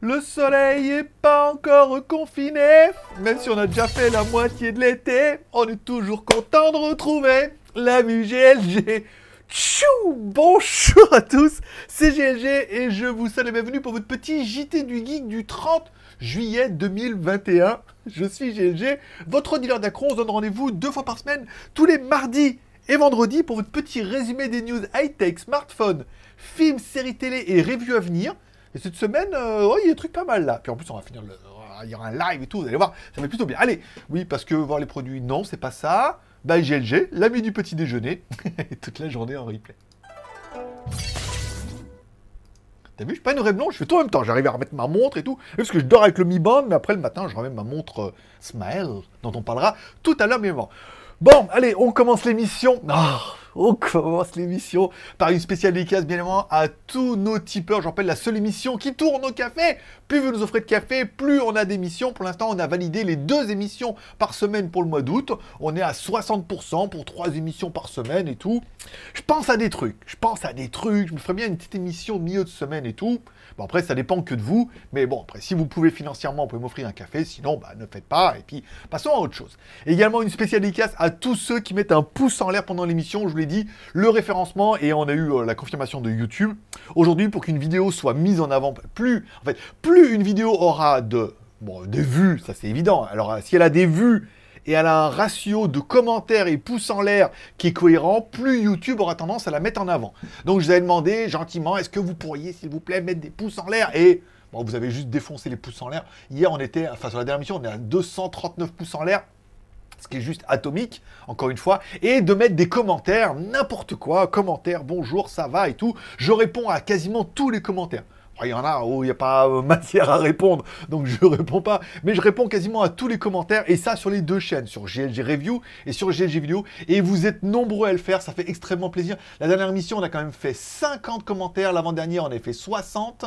Le soleil est pas encore confiné, même si on a déjà fait la moitié de l'été, on est toujours content de retrouver la GLG. Tchou Bonjour à tous, c'est GLG et je vous salue et bienvenue pour votre petit JT du Geek du 30 juillet 2021. Je suis GLG, votre dealer d'Acron. On se donne rendez-vous deux fois par semaine, tous les mardis et vendredis pour votre petit résumé des news high-tech, smartphones, films, séries télé et reviews à venir. Et cette semaine, euh, il y a des trucs pas mal là. Puis en plus, on va finir le. Il y aura un live et tout, vous allez voir, ça va plutôt bien. Allez, oui, parce que voir les produits, non, c'est pas ça. Bah, GLG, l'ami du petit déjeuner, toute la journée en replay. T'as vu, je suis pas une vraie blonde, je fais tout en même temps. J'arrive à remettre ma montre et tout. Parce que je dors avec le Mi Band, mais après le matin, je remets ma montre euh, Smile, dont on parlera tout à l'heure, bien évidemment. Bon, allez, on commence l'émission. Ah, on commence l'émission par une spéciale dédicace, bien évidemment, à tous nos tipeurs. Je rappelle, la seule émission qui tourne au café. Plus vous nous offrez de café, plus on a d'émissions. Pour l'instant, on a validé les deux émissions par semaine pour le mois d'août. On est à 60% pour trois émissions par semaine et tout. Je pense à des trucs. Je pense à des trucs. Je me ferais bien une petite émission milieu de semaine et tout. Bon, après, ça dépend que de vous. Mais bon, après, si vous pouvez financièrement, vous pouvez m'offrir un café. Sinon, bah, ne faites pas. Et puis, passons à autre chose. Également, une spéciale dédicace à tous ceux qui mettent un pouce en l'air pendant l'émission. Je vous dit, le référencement. Et on a eu euh, la confirmation de YouTube. Aujourd'hui, pour qu'une vidéo soit mise en avant, plus, en fait, plus une vidéo aura de, bon, des vues, ça c'est évident. Alors, si elle a des vues et elle a un ratio de commentaires et pouces en l'air qui est cohérent, plus YouTube aura tendance à la mettre en avant. Donc je vous avais demandé gentiment, est-ce que vous pourriez, s'il vous plaît, mettre des pouces en l'air Et bon, vous avez juste défoncé les pouces en l'air. Hier, on était, enfin sur la dernière mission, on est à 239 pouces en l'air ce qui est juste atomique, encore une fois, et de mettre des commentaires, n'importe quoi, commentaires, bonjour, ça va et tout. Je réponds à quasiment tous les commentaires. Il y en a où il n'y a pas euh, matière à répondre, donc je réponds pas. Mais je réponds quasiment à tous les commentaires, et ça sur les deux chaînes, sur GLG Review et sur GLG Vidéo. Et vous êtes nombreux à le faire, ça fait extrêmement plaisir. La dernière émission, on a quand même fait 50 commentaires. L'avant-dernière, on a fait 60.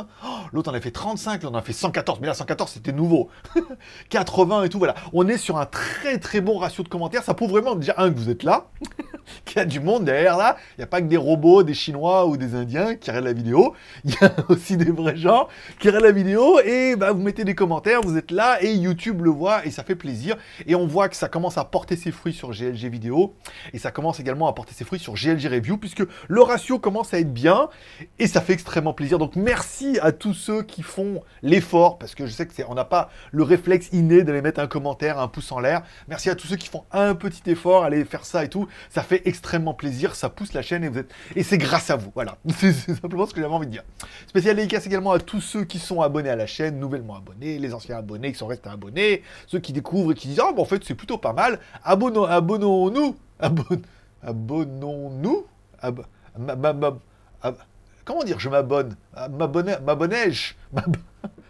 L'autre, on a fait 35. L'autre, on a fait 114. Mais là, 114, c'était nouveau. 80 et tout, voilà. On est sur un très très bon ratio de commentaires. Ça prouve vraiment déjà, un, que vous êtes là, qu'il y a du monde derrière là. Il n'y a pas que des robots, des Chinois ou des Indiens qui regardent la vidéo. Il y a aussi des vrais gens qui regardent la vidéo et bah, vous mettez des commentaires, vous êtes là et YouTube le voit et ça fait plaisir. Et on voit que ça commence à porter ses fruits sur GLG vidéo et ça commence également à porter ses fruits sur GLG review puisque le ratio commence à être bien et ça fait extrêmement plaisir. Donc merci à tous ceux qui font l'effort parce que je sais que c'est on n'a pas le réflexe inné d'aller mettre un commentaire, un pouce en l'air. Merci à tous ceux qui font un petit effort, aller faire ça et tout. Ça fait extrêmement plaisir, ça pousse la chaîne et vous êtes et c'est grâce à vous. Voilà, c'est simplement ce que j'avais envie de dire. Spécial dédicace également à tous ceux qui sont abonnés à la chaîne, nouvellement abonnés, les anciens abonnés qui sont restés abonnés, ceux qui découvrent et qui disent Ah, bah, en fait, c'est plutôt pas mal. Abonnons, abonnons-nous. Abonn... Abonnons-nous. Comment dire Je m'abonne? Ah, M'abonnais-je? M'ab-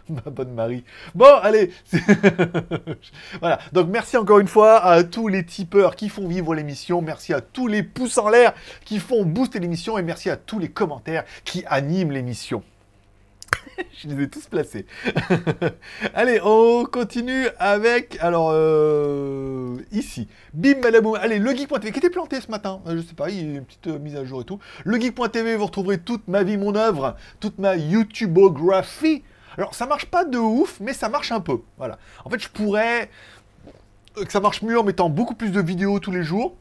Ma bonne Marie. Bon, allez. voilà. Donc, merci encore une fois à tous les tipeurs qui font vivre l'émission. Merci à tous les pouces en l'air qui font booster l'émission. Et merci à tous les commentaires qui animent l'émission. Je les ai tous placés. Allez, on continue avec. Alors, euh, ici. Bim, badaboum. Allez, le geek.tv qui était planté ce matin. Euh, Je sais pas, il y a une petite euh, mise à jour et tout. Le geek.tv, vous retrouverez toute ma vie, mon œuvre, toute ma YouTubeographie. Alors, ça marche pas de ouf, mais ça marche un peu. Voilà. En fait, je pourrais. Que ça marche mieux en mettant beaucoup plus de vidéos tous les jours.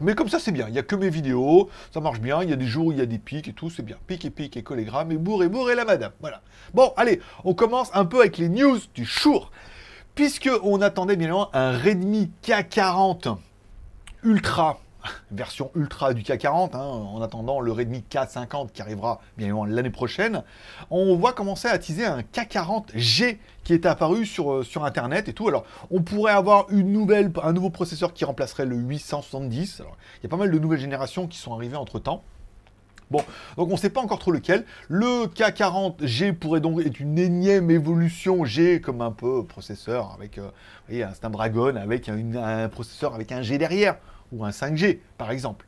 Mais comme ça, c'est bien. Il n'y a que mes vidéos, ça marche bien. Il y a des jours où il y a des pics et tout, c'est bien. Pic et pic et collégramme et bourre et bourre la madame. Voilà. Bon, allez, on commence un peu avec les news du jour. Puisque on attendait bien évidemment un Redmi K40 Ultra, version Ultra du K40, hein, en attendant le Redmi K50 qui arrivera bien évidemment l'année prochaine, on voit commencer à teaser un K40G qui est apparu sur, euh, sur Internet et tout. Alors, on pourrait avoir une nouvelle, un nouveau processeur qui remplacerait le 870. Alors, il y a pas mal de nouvelles générations qui sont arrivées entre-temps. Bon, donc on ne sait pas encore trop lequel. Le K40G pourrait donc être une énième évolution G comme un peu processeur avec, euh, vous voyez, un Snapdragon avec un processeur avec un G derrière ou un 5G par exemple.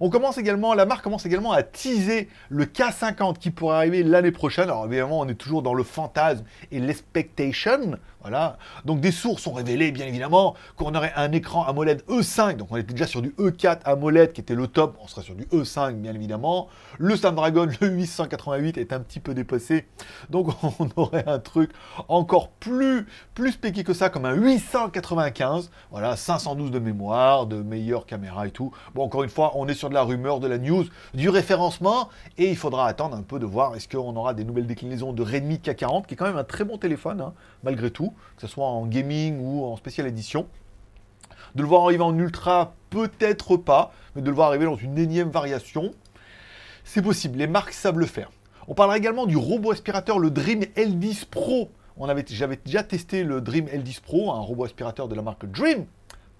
On commence également, la marque commence également à teaser le K50 qui pourrait arriver l'année prochaine. Alors évidemment, on est toujours dans le fantasme et l'expectation. Voilà. Donc des sources ont révélé, bien évidemment, qu'on aurait un écran AMOLED E5. Donc on était déjà sur du E4 AMOLED qui était le top. On sera sur du E5, bien évidemment. Le Snapdragon, le 888, est un petit peu dépassé. Donc on aurait un truc encore plus, plus spéqué que ça, comme un 895. Voilà, 512 de mémoire, de meilleure caméra et tout. Bon, encore une fois, on est sur de la rumeur, de la news, du référencement. Et il faudra attendre un peu de voir est-ce qu'on aura des nouvelles déclinaisons de Redmi K40, qui est quand même un très bon téléphone, hein, malgré tout que ce soit en gaming ou en spécial édition. De le voir arriver en ultra, peut-être pas, mais de le voir arriver dans une énième variation, c'est possible, les marques savent le faire. On parlera également du robot aspirateur, le Dream L10 Pro. J'avais déjà testé le Dream L10 Pro, un robot aspirateur de la marque Dream.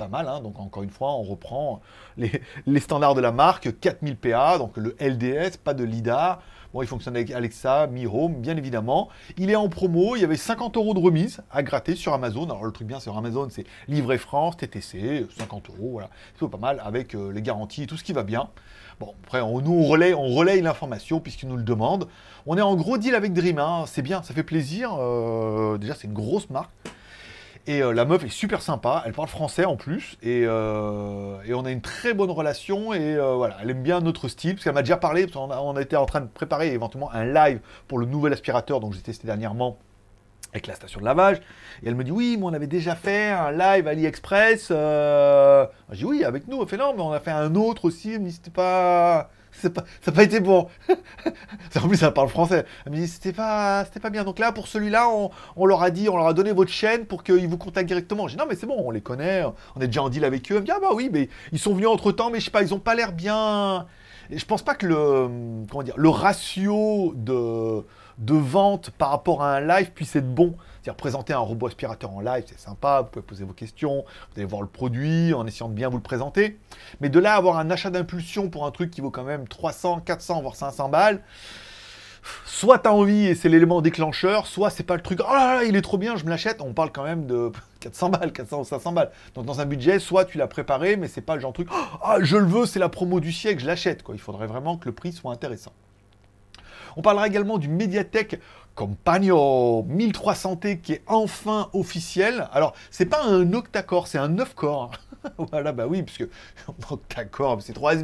Pas mal, hein donc encore une fois, on reprend les, standards de la marque, 4000 PA, donc le LDS, pas de LIDAR, Bon, il fonctionne avec Alexa, Mi Home, bien évidemment. Il est en promo, il y avait 50 euros de remise à gratter sur Amazon. Alors le truc bien sur Amazon, c'est livret France, TTC, 50 euros, voilà. C'est pas mal avec euh, les garanties tout ce qui va bien. Bon, après, on, nous, on relaye, on relaye l'information puisqu'ils nous le demandent. On est en gros deal avec Dream, hein. c'est bien, ça fait plaisir. Euh, déjà, c'est une grosse marque. Et euh, la meuf est super sympa, elle parle français en plus, et, euh, on a une très bonne relation, et euh, voilà, elle aime bien notre style, parce qu'elle m'a déjà parlé, parce qu'on on était en train de préparer éventuellement un live pour le nouvel aspirateur dont j'ai testé dernièrement avec la station de lavage, et elle me dit oui, moi on avait déjà fait un live AliExpress, j'ai dit oui, avec nous, elle fait non, mais on a fait un autre aussi, mais c'était pas ça n'a pas été bon. en plus, ça parle français. Elle me dit, c'était pas, c'était pas bien. Donc là, pour celui-là, on, leur a dit, on leur a donné votre chaîne pour qu'ils vous contactent directement. J'ai dit, non, mais c'est bon, on les connaît, on est déjà en deal avec eux. Elle me dit, ah bah oui, mais ils sont venus entre temps, mais je sais pas, ils ont pas l'air bien. Je pense pas que le, comment dire, le ratio de, de vente par rapport à un live puisse être bon. C'est-à-dire présenter un robot aspirateur en live, c'est sympa, vous pouvez poser vos questions, vous allez voir le produit en essayant de bien vous le présenter. Mais de là avoir un achat d'impulsion pour un truc qui vaut quand même 300, 400, voire 500 balles, soit tu as envie et c'est l'élément déclencheur, soit c'est pas le truc, oh là il est trop bien, je me l'achète. On parle quand même de 400 balles, 400 ou 500 balles. Donc dans un budget, soit tu l'as préparé, mais c'est pas le genre de truc, oh, je le veux, c'est la promo du siècle, je l'achète. Il faudrait vraiment que le prix soit intéressant. On parlera également du Mediatek Compagno 1300T qui est enfin officiel. Alors, c'est pas un octa-core, c'est un 9 core. voilà, bah oui, puisque octa-core, c'est trop has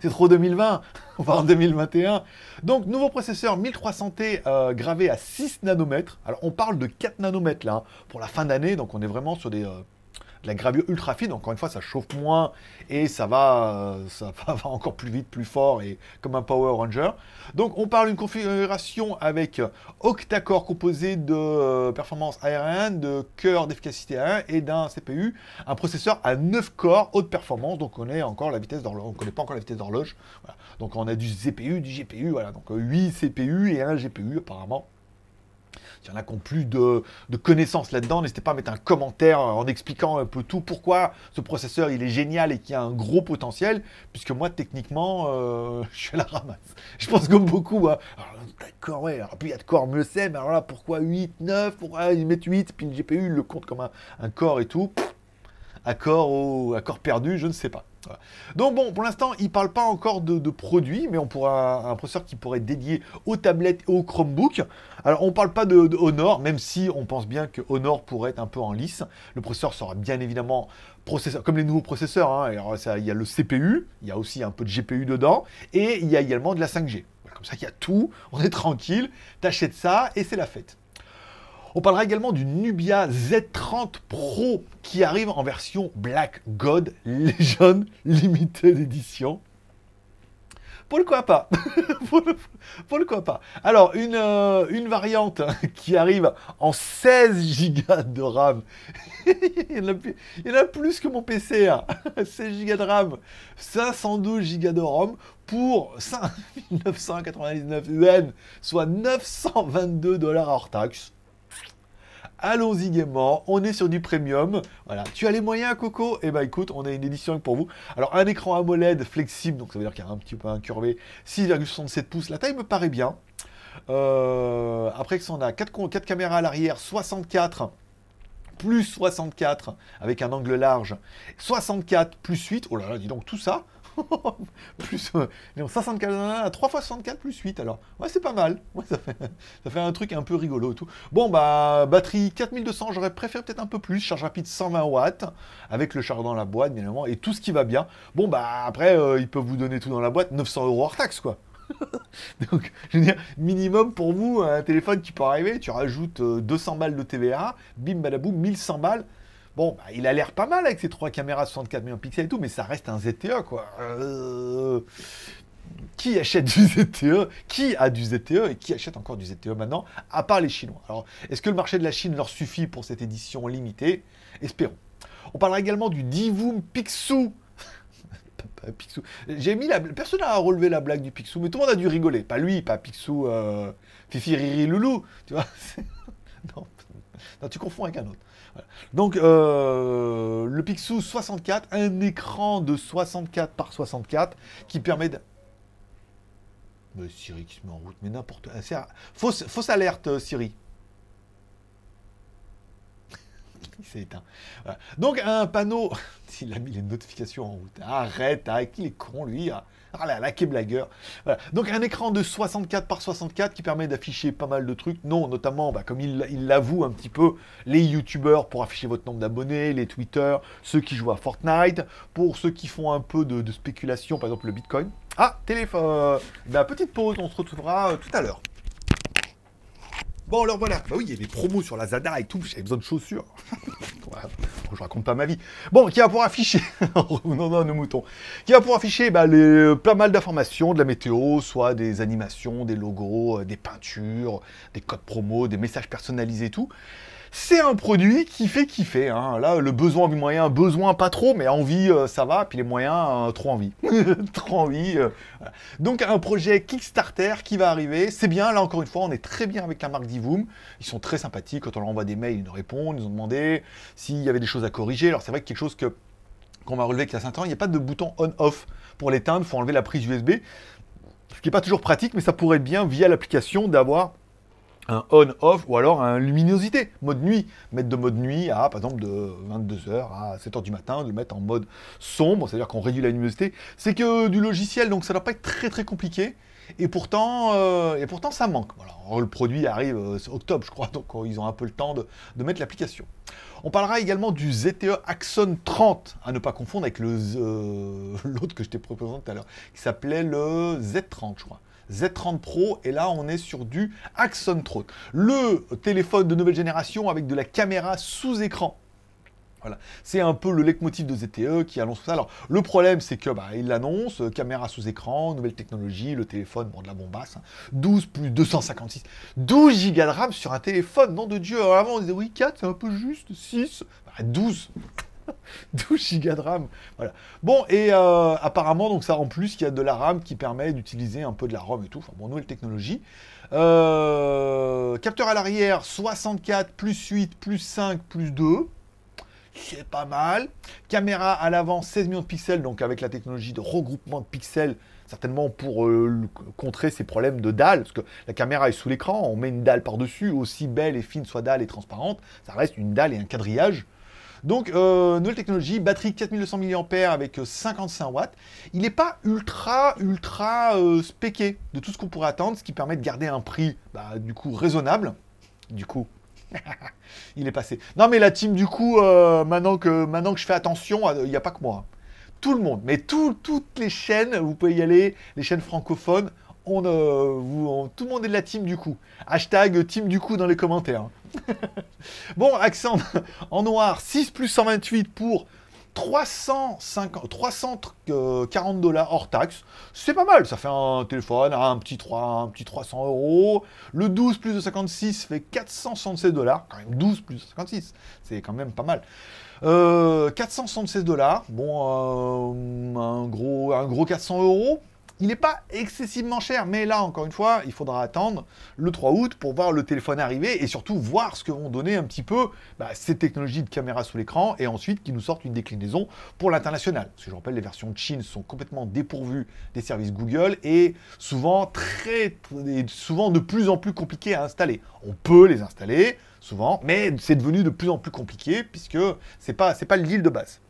c'est trop 2020, on va en 2021. Donc, nouveau processeur 1300T euh, gravé à 6 nanomètres. Alors, on parle de 4 nanomètres là, hein, pour la fin d'année, donc on est vraiment sur des... Euh, la gravure ultra fine, encore une fois, ça chauffe moins et ça va, ça va encore plus vite, plus fort et comme un Power Ranger. Donc on parle d'une configuration avec octa-core composé de euh, performance aérienne, de cœur d'efficacité 1 et d'un CPU, un processeur à 9 corps haute performance. Donc on est encore la vitesse d'horloge, on connaît pas encore la vitesse d'horloge. Donc on a du CPU, du GPU, voilà. Donc 8 CPU et un GPU apparemment. Il y en a qui ont plus de, connaissances là-dedans, n'hésitez pas à mettre un commentaire en expliquant un peu tout, pourquoi ce processeur il est génial et qu'il a un gros potentiel, puisque moi techniquement, euh, je suis à la ramasse. Je pense comme beaucoup, hein. d'accord, ouais, alors plus il y a de corps, mieux c'est, mais alors là, pourquoi 8, 9, pourquoi ils mettent 8, puis le GPU il le compte comme un, corps et tout, accord, au, accord perdu, je ne sais pas. Donc bon, pour l'instant, il ne parle pas encore de, produits, mais on pourra un processeur qui pourrait être dédié aux tablettes et aux Chromebooks. Alors on ne parle pas de, même si on pense bien que Honor pourrait être un peu en lice. Le processeur sera bien évidemment comme les nouveaux processeurs. Hein. Il y a le CPU, il y a aussi un peu de GPU dedans, et il y a également de la 5G. Comme ça, il y a tout, on est tranquille, t'achètes ça et c'est la fête. On parlera également du Nubia Z30 Pro qui arrive en version Black God Legend Limited Edition. Pourquoi pas? Pourquoi pas? Alors, une, euh, variante qui arrive en 16 Go de RAM. il, y en a plus, que mon PC. 16 Go de RAM, 512 Go de ROM pour 5999 UN, soit 922 dollars hors taxe allons-y gaiement, on est sur du premium. Voilà, tu as les moyens, Coco? Eh ben écoute, on a une édition pour vous. Alors un écran AMOLED flexible, donc ça veut dire qu'il y a un petit peu incurvé, 6,67 pouces, la taille me paraît bien. Euh, après que ça, on a 4, 4 caméras à l'arrière, 64 plus 64 avec un angle large, 64 plus 8, oh là là, dis donc tout ça, plus, euh, 64, 3 fois 64 plus 8 alors. Ouais, c'est pas mal. Ouais, ça, fait, ça fait un truc un peu rigolo et tout. Bon, bah, batterie 4200, j'aurais préféré peut-être un peu plus. Charge rapide 120 watts, avec le charge dans la boîte, bien évidemment, et tout ce qui va bien. Bon, bah, après, euh, ils peuvent vous donner tout dans la boîte, 900 euros hors taxe, quoi. Donc, je veux dire, minimum pour vous, un téléphone qui peut arriver, tu rajoutes 200 balles de TVA, bim badaboum, 1100 balles. Bon, bah, il a l'air pas mal avec ses trois caméras 64 millions de pixels et tout, mais ça reste un ZTE, quoi. Euh, Qui achète du ZTE Qui a du ZTE et qui achète encore du ZTE maintenant, à part les Chinois? Alors, est-ce que le marché de la Chine leur suffit pour cette édition limitée? Espérons. On parlera également du Divoom Pixou Picsou. J'ai mis la... Personne n'a relevé la blague du Picsou, mais tout le monde a dû rigoler. Pas lui, pas Picsou, euh... Fifi, Riri, Loulou. Tu vois? Non. non. tu confonds avec un autre. Donc, euh... le Picsou 64, un écran de 64 par 64 qui permet de... Mais Siri qui se met en route, mais n'importe. Fausse, fausse alerte, euh, Siri. Donc un panneau, il a mis les notifications en route. Arrête, arrête, il est con lui. Ah là là, blagueur. Donc un écran de 64 par 64 qui permet d'afficher pas mal de trucs. Non, notamment, bah, comme il l'avoue un petit peu, les youtubeurs pour afficher votre nombre d'abonnés, les Twitter, ceux qui jouent à Fortnite, pour ceux qui font un peu de, de spéculation, par exemple le Bitcoin. Ah, téléphone. Bah, petite pause, on se retrouvera euh, tout à l'heure. Bon, alors voilà. Bah oui, il y a des promos sur la Zada et tout. J'avais besoin de chaussures. Je raconte pas ma vie. Bon, qui va pouvoir afficher. non, non, nos moutons. Qui va pouvoir afficher bah, les... pas mal d'informations, de la météo, soit des animations, des logos, euh, des peintures, des codes promo, des messages personnalisés et tout c'est un produit qui fait kiffer. Hein. Là, le besoin du moyen, besoin pas trop, mais envie, euh, ça va. Puis les moyens, euh, trop envie. trop envie. Euh. Donc un projet Kickstarter qui va arriver. C'est bien, là encore une fois, on est très bien avec la marque Divoom. Ils sont très sympathiques. Quand on leur envoie des mails, ils nous répondent. Ils nous ont demandé s'il y avait des choses à corriger. Alors c'est vrai que quelque chose que qu'on va relever qu'il y a 5 ans, il n'y a pas de bouton on-off pour l'éteindre. Il faut enlever la prise USB. Ce qui n'est pas toujours pratique, mais ça pourrait être bien via l'application d'avoir un on-off ou alors un luminosité, mode nuit. Mettre de mode nuit à, par exemple, de 22h à 7h du matin, de le mettre en mode sombre, c'est-à-dire qu'on réduit la luminosité. C'est que du logiciel, donc ça ne doit pas être très très compliqué. Et pourtant, euh, et pourtant ça manque. Le produit arrive euh, octobre, je crois, donc euh, ils ont un peu le temps de, de mettre l'application. On parlera également du ZTE Axon 30, à ne pas confondre avec l'autre que je t'ai proposé tout à l'heure, qui s'appelait le Z30, je crois. Z30 Pro, et là on est sur du Axon 30. Le téléphone de nouvelle génération avec de la caméra sous écran. Voilà. C'est un peu le leitmotiv de ZTE qui annonce ça. Alors, le problème, c'est que bah, il l'annonce, euh, caméra sous écran, nouvelle technologie, le téléphone, bon, de la bombasse, hein, 12 plus 256, 12 Go de RAM sur un téléphone, nom de Dieu. Avant, on disait oui, 4, c'est un peu juste, 6, bah, 12. 12 Go de RAM. Voilà. Bon, et euh, apparemment, donc ça en plus, il y a de la RAM qui permet d'utiliser un peu de la ROM et tout. Enfin, bon, nouvelle technologie. Euh, capteur à l'arrière, 64 plus 8 plus 5 plus 2 c'est pas mal. Caméra à l'avant, 16 millions de pixels, donc avec la technologie de regroupement de pixels, certainement pour euh, contrer ces problèmes de dalle, parce que la caméra est sous l'écran, on met une dalle par-dessus, aussi belle et fine soit dalle et transparente, ça reste une dalle et un quadrillage. Donc, euh, nouvelle technologie, batterie 4200 mAh avec 55 watts. Il n'est pas ultra, ultra euh, de tout ce qu'on pourrait attendre, ce qui permet de garder un prix, bah, du coup, raisonnable. Du coup, il est passé. Non, mais la team, du coup, euh, maintenant, que, maintenant que je fais attention, il n'y a pas que moi. Tout le monde, mais tout, toutes les chaînes, vous pouvez y aller, les chaînes francophones, on, euh, tout le monde est de la team du coup. Hashtag team du coup dans les commentaires. bon, accent en noir, 6 plus 128 pour 350, 340 dollars hors taxe, c'est pas mal, ça fait un téléphone un petit, 3, un petit 300 euros. Le 12 plus de 56 fait 476 dollars, quand même 12 plus de 56, c'est quand même pas mal. Euh, 476 dollars, bon, euh, un, gros, un gros 400 euros, il n'est pas excessivement cher, mais là, encore une fois, il faudra attendre le 3 août pour voir le téléphone arriver et surtout voir ce que vont donner un petit peu bah, ces technologies de caméra sous l'écran et ensuite qu'ils nous sortent une déclinaison pour l'international. Parce que je rappelle, les versions de Chine sont complètement dépourvues des services Google et souvent, très, souvent de plus en plus compliquées à installer. On peut les installer, souvent, mais c'est devenu de plus en plus compliqué puisque c'est pas, pas l'île de base.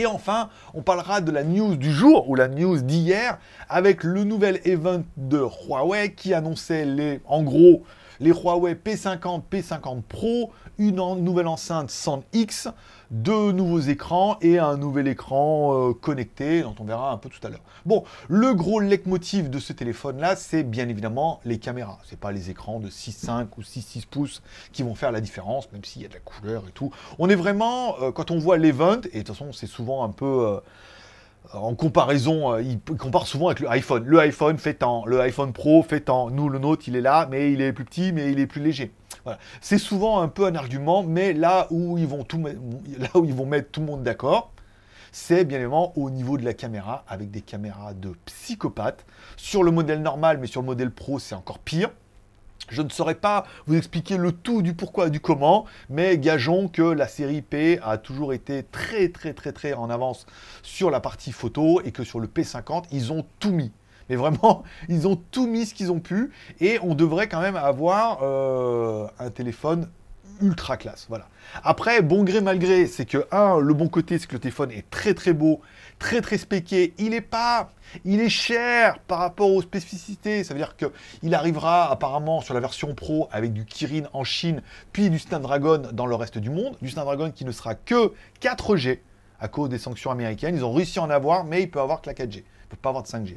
Et enfin, on parlera de la news du jour ou la news d'hier avec le nouvel event de Huawei qui annonçait les, en gros les Huawei P50, P50 Pro, une nouvelle enceinte 100X, deux nouveaux écrans et un nouvel écran euh, connecté, dont on verra un peu tout à l'heure. Bon, le gros leitmotiv de ce téléphone-là, c'est bien évidemment les caméras. C'est pas les écrans de 6,5 ou 6,6 pouces qui vont faire la différence, même s'il y a de la couleur et tout. On est vraiment, euh, quand on voit l'event, et de toute façon, c'est souvent un peu... Euh, en comparaison, il compare souvent avec le iPhone. Le iPhone fait tant, le iPhone Pro fait tant. Nous, le nôtre, il est là, mais il est plus petit, mais il est plus léger. C'est souvent un peu un argument, mais là où ils vont, tout, là où ils vont mettre tout le monde d'accord, c'est bien évidemment au niveau de la caméra, avec des caméras de psychopathe. Sur le modèle normal, mais sur le modèle pro, c'est encore pire. Je ne saurais pas vous expliquer le tout du pourquoi et du comment, mais gageons que la série P a toujours été très très très très en avance sur la partie photo et que sur le P50, ils ont tout mis. Mais vraiment, ils ont tout mis ce qu'ils ont pu et on devrait quand même avoir euh, un téléphone ultra classe. Voilà. Après, bon gré mal gré, c'est que, un, le bon côté, c'est que le téléphone est très très beau, très très spéqué. Il est pas, il est cher par rapport aux spécificités. Ça veut dire qu'il arrivera apparemment sur la version Pro avec du Kirin en Chine, puis du Snapdragon dans le reste du monde. Du Snapdragon qui ne sera que 4G à cause des sanctions américaines. Ils ont réussi à en avoir, mais il peut avoir que la 4G. Il peut pas avoir de 5G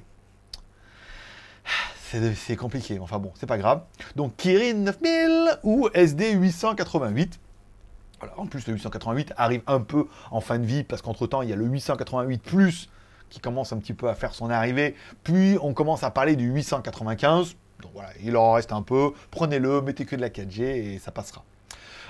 c'est compliqué. Enfin bon, c'est pas grave. Donc Kirin 9000 ou SD 888. Voilà, en plus le 888 arrive un peu en fin de vie parce qu'entre temps il y a le 888 plus qui commence un petit peu à faire son arrivée. Puis on commence à parler du 895. Donc voilà, il en reste un peu. Prenez-le, mettez que de la 4G et ça passera.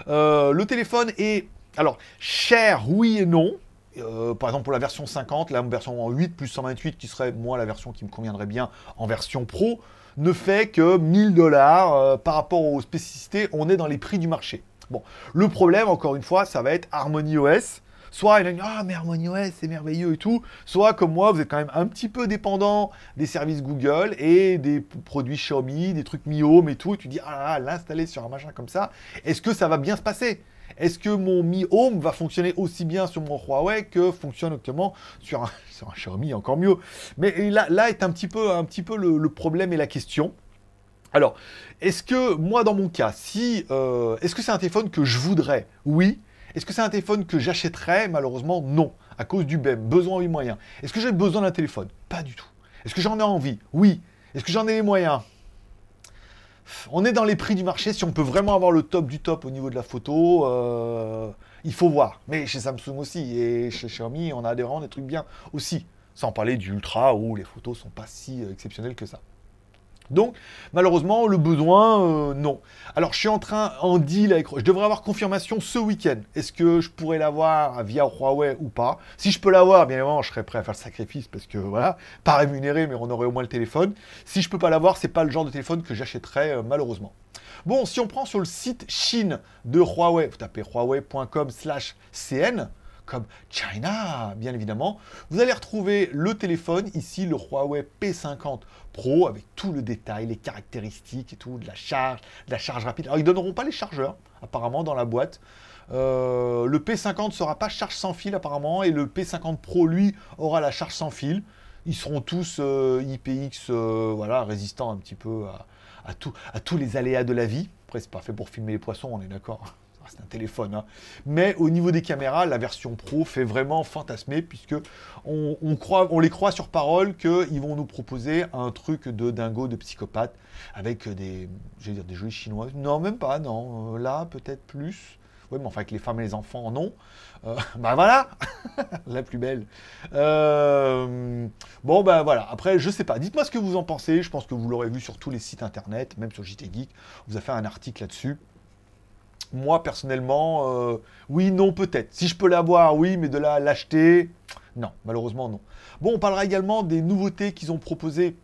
Euh, le téléphone est alors cher, oui et non. Euh, par exemple, pour la version 50, la version en 8 plus 128, qui serait moi la version qui me conviendrait bien en version pro, ne fait que 1000 dollars euh, par rapport aux spécificités. On est dans les prix du marché. Bon, le problème, encore une fois, ça va être Harmony OS. Soit il a dit Ah, mais Harmony OS, c'est merveilleux et tout. Soit, comme moi, vous êtes quand même un petit peu dépendant des services Google et des produits Xiaomi, des trucs Mi Home et tout. Et tu dis Ah, l'installer sur un machin comme ça, est-ce que ça va bien se passer? Est-ce que mon Mi Home va fonctionner aussi bien sur mon Huawei que fonctionne actuellement sur un, Xiaomi, encore mieux Mais là, là est un petit peu, un petit peu le, problème et la question. Alors, est-ce que moi, dans mon cas, si, euh, est-ce que c'est un téléphone que je voudrais? Oui. Est-ce que c'est un téléphone que j'achèterais? Malheureusement, non, à cause du BEM, besoin et moyens. Est-ce que j'ai besoin d'un téléphone? Pas du tout. Est-ce que j'en ai envie? Oui. Est-ce que j'en ai les moyens? On est dans les prix du marché. Si on peut vraiment avoir le top du top au niveau de la photo, euh, il faut voir. Mais chez Samsung aussi et chez Xiaomi, on a des, vraiment des trucs bien aussi. Sans parler du Ultra où les photos sont pas si euh, exceptionnelles que ça. Donc, malheureusement, le besoin, euh, non. Alors, je suis en train, en deal avec... Je devrais avoir confirmation ce week-end. Est-ce que je pourrais l'avoir via Huawei ou pas? Si je peux l'avoir, bien évidemment, je serais prêt à faire le sacrifice parce que, voilà, pas rémunéré, mais on aurait au moins le téléphone. Si je peux pas l'avoir, c'est pas le genre de téléphone que j'achèterais, euh, malheureusement. Bon, si on prend sur le site Chine de Huawei, vous tapez huawei.com slash cn, comme China, bien évidemment. Vous allez retrouver le téléphone, ici le Huawei P50 Pro, avec tout le détail, les caractéristiques et tout, de la charge, de la charge rapide. Alors ils ne donneront pas les chargeurs, apparemment, dans la boîte. Euh, le P50 ne sera pas charge sans fil apparemment, et le P50 Pro, lui, aura la charge sans fil. Ils seront tous euh, IPX, euh, voilà, résistants un petit peu à, à, tous les aléas de la vie. Après, c'est pas fait pour filmer les poissons, on est d'accord c'est un téléphone. Hein. Mais au niveau des caméras, la version Pro fait vraiment fantasmer puisque on, croit, on les croit sur parole qu'ils vont nous proposer un truc de dingo, de psychopathe avec des, dire, des jolis chinois. Non, même pas, non. Euh, là, peut-être plus. Oui, mais enfin, avec les femmes et les enfants, non. Euh, ben voilà, la plus belle. Euh, bon, ben voilà. Après, je sais pas. Dites-moi ce que vous en pensez. Je pense que vous l'aurez vu sur tous les sites internet, même sur JT Geek. On vous a fait un article là-dessus moi personnellement, euh, oui, non, peut-être. Si je peux l'avoir, oui, mais de là l'acheter, non, malheureusement non. Bon, on parlera également des nouveautés qu'ils ont proposées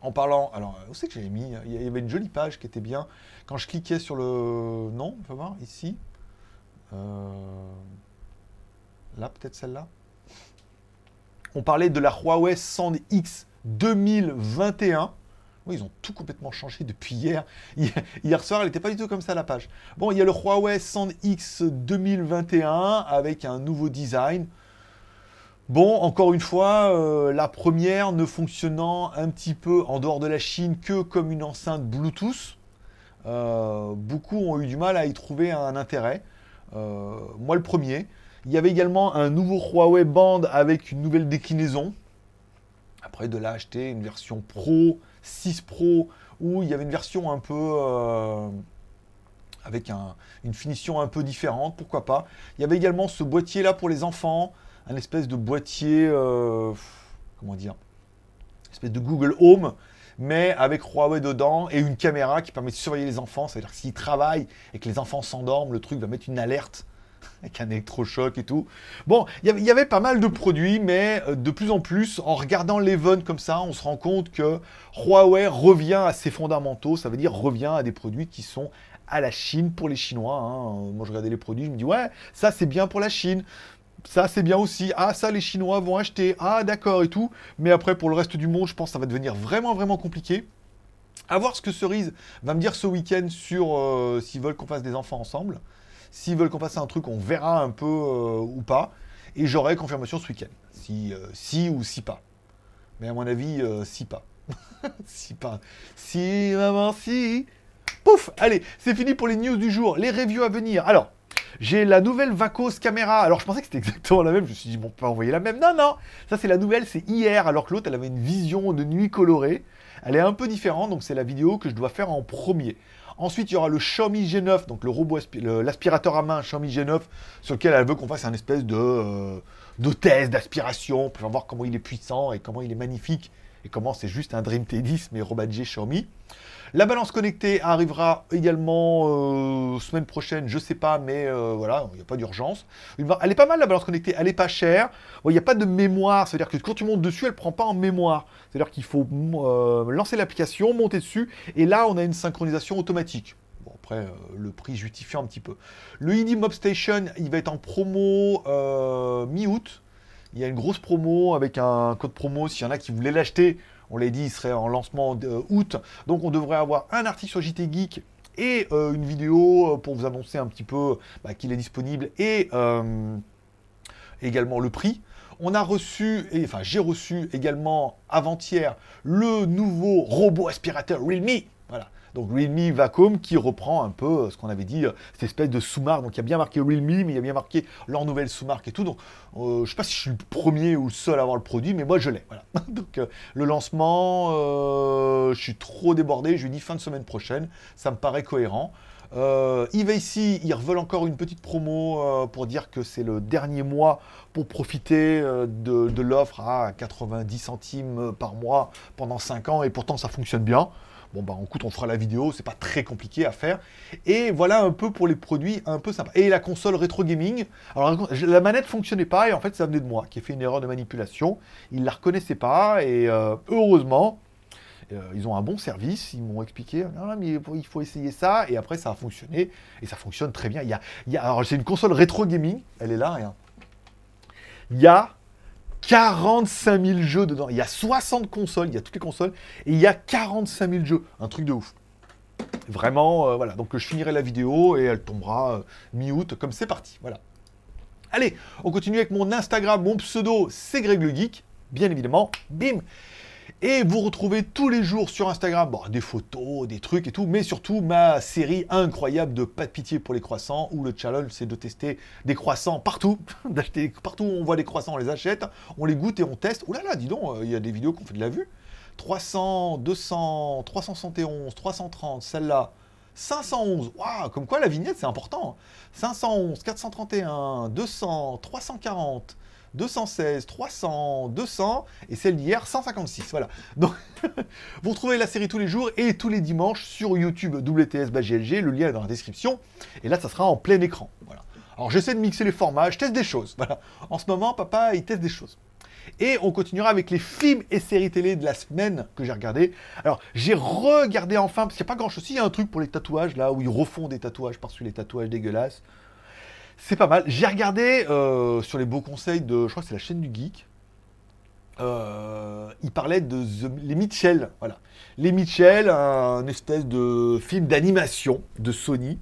en parlant. Alors, où c'est que j'avais mis Il y avait une jolie page qui était bien. Quand je cliquais sur le. Non, on va voir, ici. Euh, là, peut-être celle-là. On parlait de la Huawei 100X 2021. Ils ont tout complètement changé depuis hier. Hier soir, elle n'était pas du tout comme ça la page. Bon, il y a le Huawei 100X 2021 avec un nouveau design. Bon, encore une fois, euh, la première ne fonctionnant un petit peu en dehors de la Chine que comme une enceinte Bluetooth. Euh, beaucoup ont eu du mal à y trouver un intérêt. Euh, moi, le premier. Il y avait également un nouveau Huawei Band avec une nouvelle déclinaison. Après, de là, acheter une version Pro, 6 Pro, où il y avait une version un peu avec une finition un peu différente, pourquoi pas. Il y avait également ce boîtier là pour les enfants, un espèce de boîtier, euh, comment dire, espèce de Google Home, mais avec Huawei dedans et une caméra qui permet de surveiller les enfants. C'est-à-dire que s'ils travaillent et que les enfants s'endorment, le truc va mettre une alerte avec un électrochoc et tout. Bon, il y avait pas mal de produits, mais euh, de plus en plus, en regardant l'Even comme ça, on se rend compte que Huawei revient à ses fondamentaux, ça veut dire revient à des produits qui sont à la Chine pour les Chinois. Hein. Moi, je regardais les produits, je me dis, ouais, ça c'est bien pour la Chine ça c'est bien aussi. Ah, ça les Chinois vont acheter. Ah, d'accord et tout. Mais après, pour le reste du monde, je pense que ça va devenir vraiment, vraiment compliqué. À voir ce que Cerise va me dire ce week-end sur euh, s'ils veulent qu'on fasse des enfants ensemble. S'ils veulent qu'on fasse un truc, on verra un peu euh, ou pas. Et j'aurai confirmation ce week-end. Si, euh, si ou si pas. Mais à mon avis, si pas. si pas. Si, maman, si. Pouf Allez, c'est fini pour les news du jour. Les reviews à venir. Alors, j'ai la nouvelle Vacos caméra. Alors je pensais que c'était exactement la même. Je me suis dit, bon, on peut envoyer la même. Non, non. Ça, c'est la nouvelle. C'est hier. Alors que l'autre, elle avait une vision de nuit colorée. Elle est un peu différente. Donc c'est la vidéo que je dois faire en premier. Ensuite, il y aura le Xiaomi G9, donc le robot, l'aspirateur à main Xiaomi G9, sur lequel elle veut qu'on fasse un espèce de, euh, test d'aspiration pour voir comment il est puissant et comment il est magnifique et comment c'est juste un Dream T10 mais rebadgé Xiaomi. La balance connectée arrivera également euh, semaine prochaine, je sais pas, mais euh, voilà, il n'y a pas d'urgence. Elle est pas mal la balance connectée, elle est pas chère. Il n'y a pas de mémoire, c'est-à-dire que quand tu montes dessus, elle prend pas en mémoire. C'est-à-dire qu'il faut euh, lancer l'application, monter dessus, et là on a une synchronisation automatique. Bon, après, le prix justifiant un petit peu. Le ID Mob Station, il va être en promo mi-août. Il y a une grosse promo avec un code promo. S'il y en a qui voulaient l'acheter, on l'a dit, il serait en lancement août. Donc on devrait avoir un article sur JT Geek et euh, une vidéo euh, pour vous annoncer un petit peu bah, qu'il est disponible et euh, également le prix. On a reçu, enfin j'ai reçu également avant-hier le nouveau robot aspirateur Realme. Voilà, donc Realme Vacuum qui reprend un peu euh, ce qu'on avait dit, euh, cette espèce de sous-marque. Donc il y a bien marqué Realme, mais il y a bien marqué leur nouvelle sous-marque et tout. Donc euh, je ne sais pas si je suis le premier ou le seul à avoir le produit, mais moi je l'ai. Voilà. donc le lancement, je suis trop débordé. Je lui dis fin de semaine prochaine. Ça me paraît cohérent. Euh, ici, ils veulent encore une petite promo pour dire que c'est le dernier mois pour profiter de, de l'offre à 90 centimes par mois pendant 5 ans et pourtant ça fonctionne bien. Bon, bah, écoute, on fera la vidéo, c'est pas très compliqué à faire. Et voilà un peu pour les produits un peu sympas. Et la console rétro gaming. Alors, la manette fonctionnait pas, et en fait, ça venait de moi, qui ai fait une erreur de manipulation. Ils la reconnaissaient pas, et euh, heureusement, euh, ils ont un bon service. Ils m'ont expliqué, non, mais il faut essayer ça, et après, ça a fonctionné, et ça fonctionne très bien. Il y a, alors, c'est une console rétro gaming, elle est là, rien. Il y a 45 000 jeux dedans. Il y a 60 consoles, il y a toutes les consoles, et il y a 45 000 jeux. Un truc de ouf. Vraiment, euh, voilà. Donc je finirai la vidéo et elle tombera euh, mi-août, comme c'est parti. Voilà. Allez, on continue avec mon Instagram, mon pseudo, c'est Greg le Geek, bien évidemment. Bim et vous retrouvez tous les jours sur Instagram des photos, des trucs et tout, mais surtout ma série incroyable de pas de pitié pour les croissants, où le challenge c'est de tester des croissants partout, d'acheter partout où on voit des croissants, on les achète, on les goûte et on teste. Ouh là là, dis donc, euh, il y a des vidéos qu'on fait de la vue. 300, 200, 371, 330, celle-là. 511, waouh, comme quoi la vignette c'est important. 511, 431, 200, 340, 216, 300, 200, et celle d'hier, 156. Voilà. Donc, vous retrouvez la série tous les jours et tous les dimanches sur YouTube WTS GLG. Le lien est dans la description. Et là, ça sera en plein écran. Voilà. Alors, j'essaie de mixer les formats, je teste des choses. Voilà. En ce moment, papa, il teste des choses. Et on continuera avec les films et séries télé de la semaine que j'ai regardé. Alors, j'ai regardé enfin, parce qu'il n'y a pas grand-chose. Il y a un truc pour les tatouages, là, où ils refont des tatouages par-dessus les tatouages dégueulasses. C'est pas mal. J'ai regardé euh, sur les beaux conseils de, je crois que c'est la chaîne du geek. Euh, il parlait de les Mitchell, voilà. Les Mitchell, un espèce de film d'animation de Sony.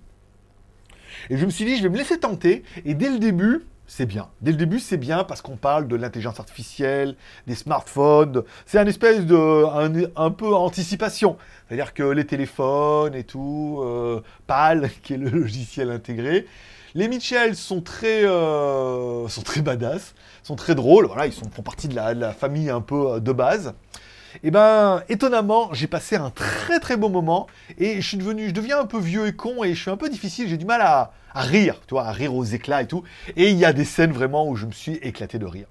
Et je me suis dit, je vais me laisser tenter. Et dès le début, c'est bien. Dès le début, c'est bien parce qu'on parle de l'intelligence artificielle, des smartphones. C'est un espèce de. un, peu anticipation. C'est-à-dire que les téléphones et tout, euh, PAL, qui est le logiciel intégré. Les Mitchell sont très, euh, sont très badass, sont très drôles. Voilà, ils font partie de la, famille un peu euh, de base. Et eh ben, étonnamment, j'ai passé un très très bon moment et je suis devenu, je deviens un peu vieux et con et je suis un peu difficile. J'ai du mal à, à rire, tu vois, à rire aux éclats et tout. Et il y a des scènes vraiment où je me suis éclaté de rire.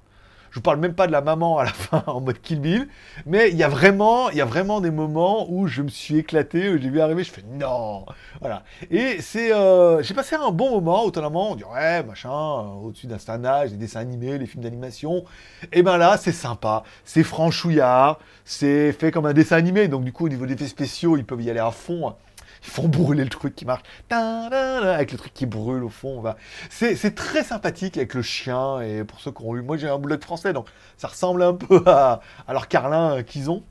Je vous parle même pas de la maman à la fin en mode Kill Bill, mais il y a vraiment, il y a vraiment des moments où je me suis éclaté, où j'ai vu arriver, je fais non, voilà. Et c'est, euh, j'ai passé un bon moment. Autonome, on dit ouais, machin, euh, au-dessus d'un certain âge, les dessins animés, les films d'animation. Et ben là, c'est sympa, c'est franchouillard, c'est fait comme un dessin animé, donc du coup au niveau des effets spéciaux, ils peuvent y aller à fond ils font brûler le truc qui marche, avec le truc qui brûle au fond. C'est très sympathique avec le chien, et pour ceux qui ont eu, moi j'ai un de français, donc ça ressemble un peu à, leur carlin euh, qu'ils ont.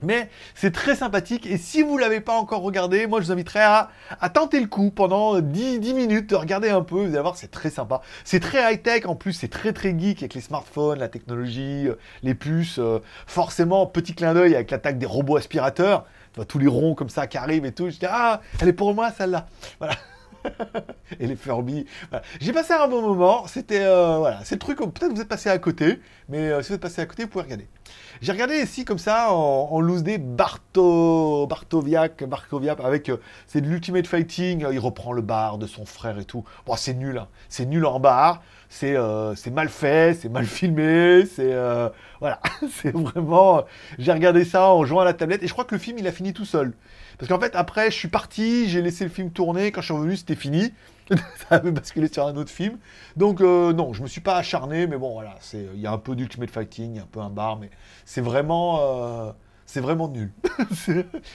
Mais c'est très sympathique et si vous ne l'avez pas encore regardé, moi je vous inviterai à, tenter le coup pendant 10, 10 minutes, de regarder un peu, vous allez voir, c'est très sympa. C'est très high-tech, en plus c'est très très geek avec les smartphones, la technologie, euh, les puces. Euh, forcément, petit clin d'œil avec l'attaque des robots aspirateurs tous les ronds comme ça qui arrivent et tout. Je dis, ah, elle est pour moi celle-là. Voilà. et les Furby. J'ai passé un bon moment. C'était euh, voilà, c'est le truc. Peut-être vous êtes passé à côté, mais euh, si vous êtes passé à côté, vous pouvez regarder. J'ai regardé ici comme ça en, loose day Barto, Bartoviak, Barkoviak avec euh, c'est de l'Ultimate Fighting. il reprend le bar de son frère et tout. Bon, c'est nul, hein. c'est nul en bar. C'est c'est mal fait, c'est mal filmé, c'est voilà, c'est vraiment. J'ai regardé ça en jouant à la tablette et je crois que le film il a fini tout seul. Parce qu'en fait, après, je suis parti, j'ai laissé le film tourner. Quand je suis revenu, c'était fini. ça avait basculé sur un autre film. Donc, euh, non, je me suis pas acharné, mais bon, voilà. Il y a un peu d'Ultimate Fighting, il y a un peu un bar, mais c'est vraiment. Euh, c'est vraiment nul.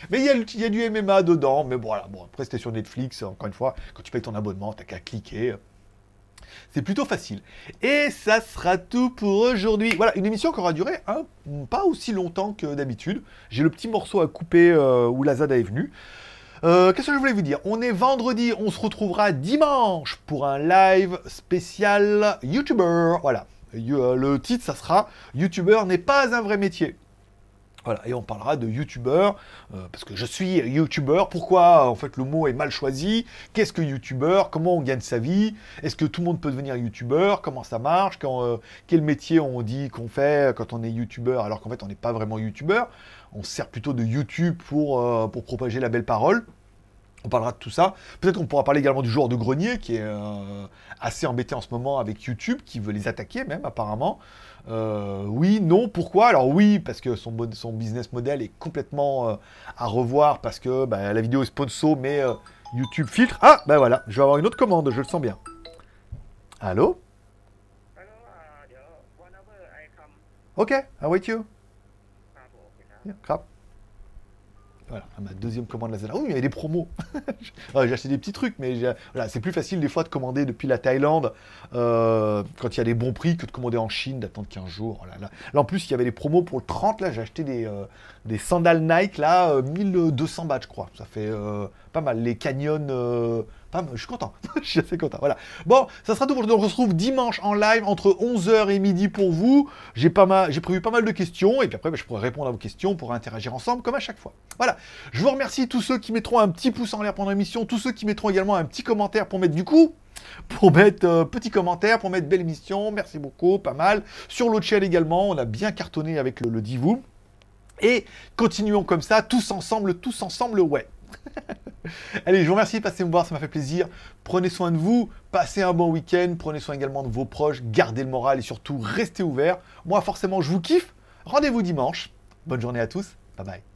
mais il y, a du MMA dedans, mais bon, voilà. Bon, après, c'était sur Netflix, encore une fois. Quand tu payes ton abonnement, t'as qu'à cliquer. C'est plutôt facile. Et ça sera tout pour aujourd'hui. Voilà, une émission qui aura duré pas aussi longtemps que d'habitude. J'ai le petit morceau à couper euh, où la Zada est venue. Euh, qu'est-ce que je voulais vous dire? On est vendredi, on se retrouvera dimanche pour un live spécial YouTuber. Voilà. Euh, le titre, ça sera YouTuber n'est pas un vrai métier. Voilà, et on parlera de youtubeur, euh, parce que je suis youtubeur, pourquoi en fait le mot est mal choisi, qu'est-ce que youtubeur, comment on gagne sa vie, est-ce que tout le monde peut devenir youtubeur, comment ça marche, quand, euh, quel métier on dit qu'on fait quand on est youtubeur alors qu'en fait on n'est pas vraiment youtubeur, on sert plutôt de YouTube pour, euh, pour propager la belle parole. On parlera de tout ça. Peut-être qu'on pourra parler également du joueur de grenier qui est assez embêté en ce moment avec YouTube, qui veut les attaquer même apparemment. Euh, oui, non, pourquoi? Alors oui, parce que son, business model est complètement euh, à revoir, parce que bah, la vidéo est sponsor, mais euh, YouTube filtre. Ah, ben voilà, je vais avoir une autre commande, je le sens bien. Allô? Ok, I wait you? crap. Voilà, ma deuxième commande Lazada. Oui, il y avait des promos. j'ai acheté des petits trucs, mais c'est plus facile des fois de commander depuis la Thaïlande euh, quand il y a des bons prix que de commander en Chine, d'attendre 15 jours. Oh là, en plus, il y avait des promos pour le 30. Là, j'ai acheté des, euh, des sandales Nike, là, 1200 euh, bahts, je crois. Ça fait pas mal. Les je suis content. je suis assez content. Voilà. Bon, ça sera tout pour aujourd'hui. On se retrouve dimanche en live entre 11h et midi pour vous. J'ai pas mal, j'ai prévu pas mal de questions et puis après, bah, je pourrai répondre à vos questions pour interagir ensemble comme à chaque fois. Voilà. Je vous remercie tous ceux qui mettront un petit pouce en l'air pendant l'émission, tous ceux qui mettront également un petit commentaire pour mettre du coup pour mettre euh, petit commentaire, pour mettre belle émission. Merci beaucoup, pas mal. Sur l'autre chaîne également, on a bien cartonné avec le, le Divu. Et continuons comme ça, tous ensemble, tous ensemble, ouais. Allez, je vous remercie, passez me voir, ça m'a fait plaisir. Prenez soin de vous, passez un bon week-end, prenez soin également de vos proches, gardez le moral et surtout restez ouverts. Moi, forcément, je vous kiffe. Rendez-vous dimanche. Bonne journée à tous. Bye bye.